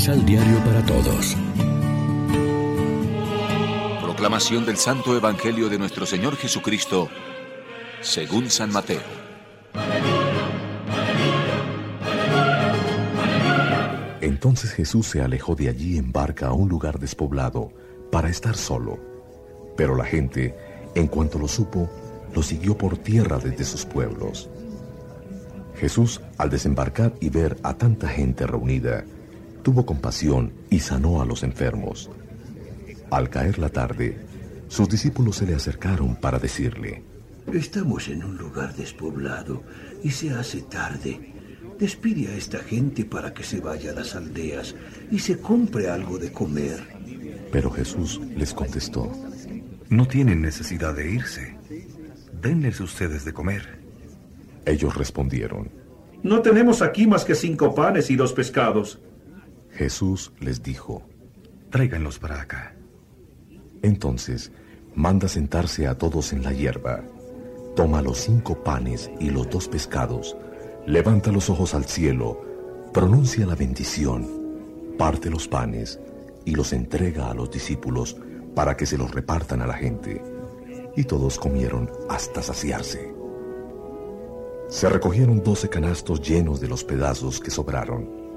Misal Diario para Todos. Proclamación del Santo Evangelio de nuestro Señor Jesucristo, según San Mateo. Entonces Jesús se alejó de allí en barca a un lugar despoblado para estar solo. Pero la gente, en cuanto lo supo, lo siguió por tierra desde sus pueblos. Jesús, al desembarcar y ver a tanta gente reunida, tuvo compasión y sanó a los enfermos. Al caer la tarde, sus discípulos se le acercaron para decirle, Estamos en un lugar despoblado y se hace tarde. Despide a esta gente para que se vaya a las aldeas y se compre algo de comer. Pero Jesús les contestó, No tienen necesidad de irse. Denles ustedes de comer. Ellos respondieron, No tenemos aquí más que cinco panes y dos pescados. Jesús les dijo, Tráiganlos para acá. Entonces, manda sentarse a todos en la hierba. Toma los cinco panes y los dos pescados, levanta los ojos al cielo, pronuncia la bendición, parte los panes y los entrega a los discípulos para que se los repartan a la gente. Y todos comieron hasta saciarse. Se recogieron doce canastos llenos de los pedazos que sobraron.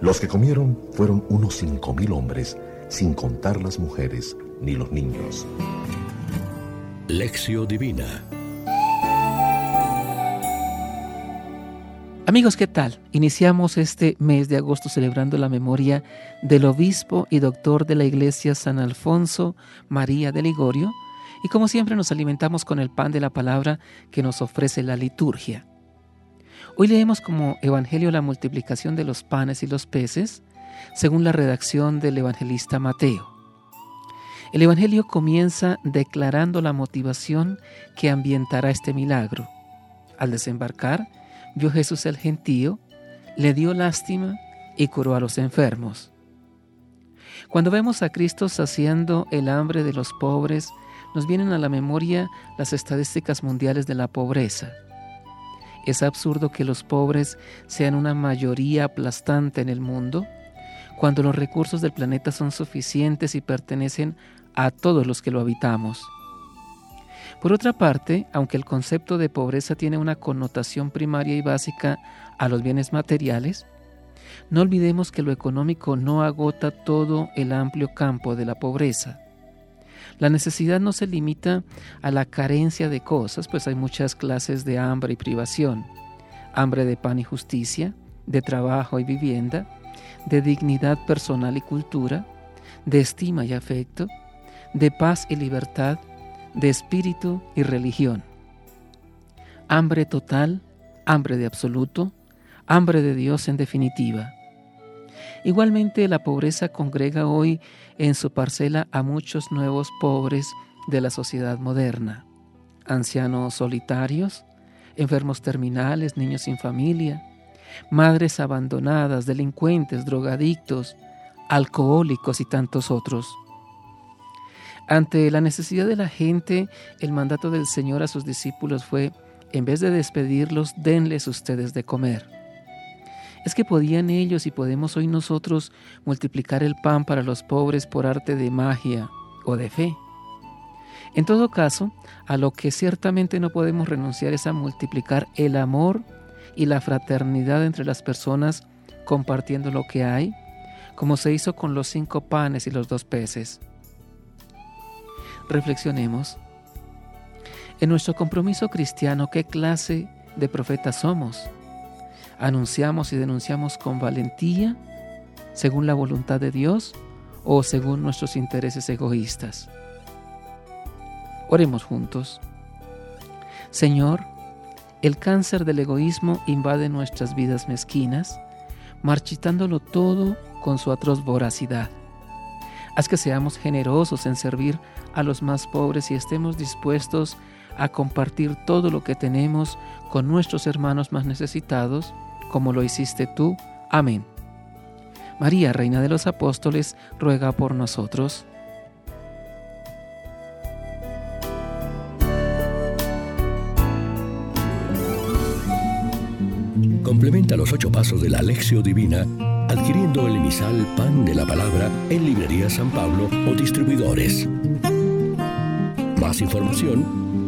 Los que comieron fueron unos cinco mil hombres, sin contar las mujeres ni los niños. Lección Divina Amigos, ¿qué tal? Iniciamos este mes de agosto celebrando la memoria del obispo y doctor de la iglesia San Alfonso María de Ligorio y como siempre nos alimentamos con el pan de la palabra que nos ofrece la liturgia. Hoy leemos como Evangelio la multiplicación de los panes y los peces según la redacción del evangelista Mateo. El Evangelio comienza declarando la motivación que ambientará este milagro. Al desembarcar, vio Jesús el gentío, le dio lástima y curó a los enfermos. Cuando vemos a Cristo saciando el hambre de los pobres, nos vienen a la memoria las estadísticas mundiales de la pobreza. Es absurdo que los pobres sean una mayoría aplastante en el mundo, cuando los recursos del planeta son suficientes y pertenecen a todos los que lo habitamos. Por otra parte, aunque el concepto de pobreza tiene una connotación primaria y básica a los bienes materiales, no olvidemos que lo económico no agota todo el amplio campo de la pobreza. La necesidad no se limita a la carencia de cosas, pues hay muchas clases de hambre y privación. Hambre de pan y justicia, de trabajo y vivienda, de dignidad personal y cultura, de estima y afecto, de paz y libertad, de espíritu y religión. Hambre total, hambre de absoluto, hambre de Dios en definitiva. Igualmente la pobreza congrega hoy en su parcela a muchos nuevos pobres de la sociedad moderna, ancianos solitarios, enfermos terminales, niños sin familia, madres abandonadas, delincuentes, drogadictos, alcohólicos y tantos otros. Ante la necesidad de la gente, el mandato del Señor a sus discípulos fue, en vez de despedirlos, denles ustedes de comer. Es que podían ellos y podemos hoy nosotros multiplicar el pan para los pobres por arte de magia o de fe. En todo caso, a lo que ciertamente no podemos renunciar es a multiplicar el amor y la fraternidad entre las personas compartiendo lo que hay, como se hizo con los cinco panes y los dos peces. Reflexionemos. En nuestro compromiso cristiano, ¿qué clase de profetas somos? ¿Anunciamos y denunciamos con valentía, según la voluntad de Dios o según nuestros intereses egoístas? Oremos juntos. Señor, el cáncer del egoísmo invade nuestras vidas mezquinas, marchitándolo todo con su atroz voracidad. Haz que seamos generosos en servir a los más pobres y estemos dispuestos a compartir todo lo que tenemos con nuestros hermanos más necesitados, como lo hiciste tú. Amén. María, Reina de los Apóstoles, ruega por nosotros. Complementa los ocho pasos de la Alexio Divina adquiriendo el emisal Pan de la Palabra en Librería San Pablo o distribuidores. Más información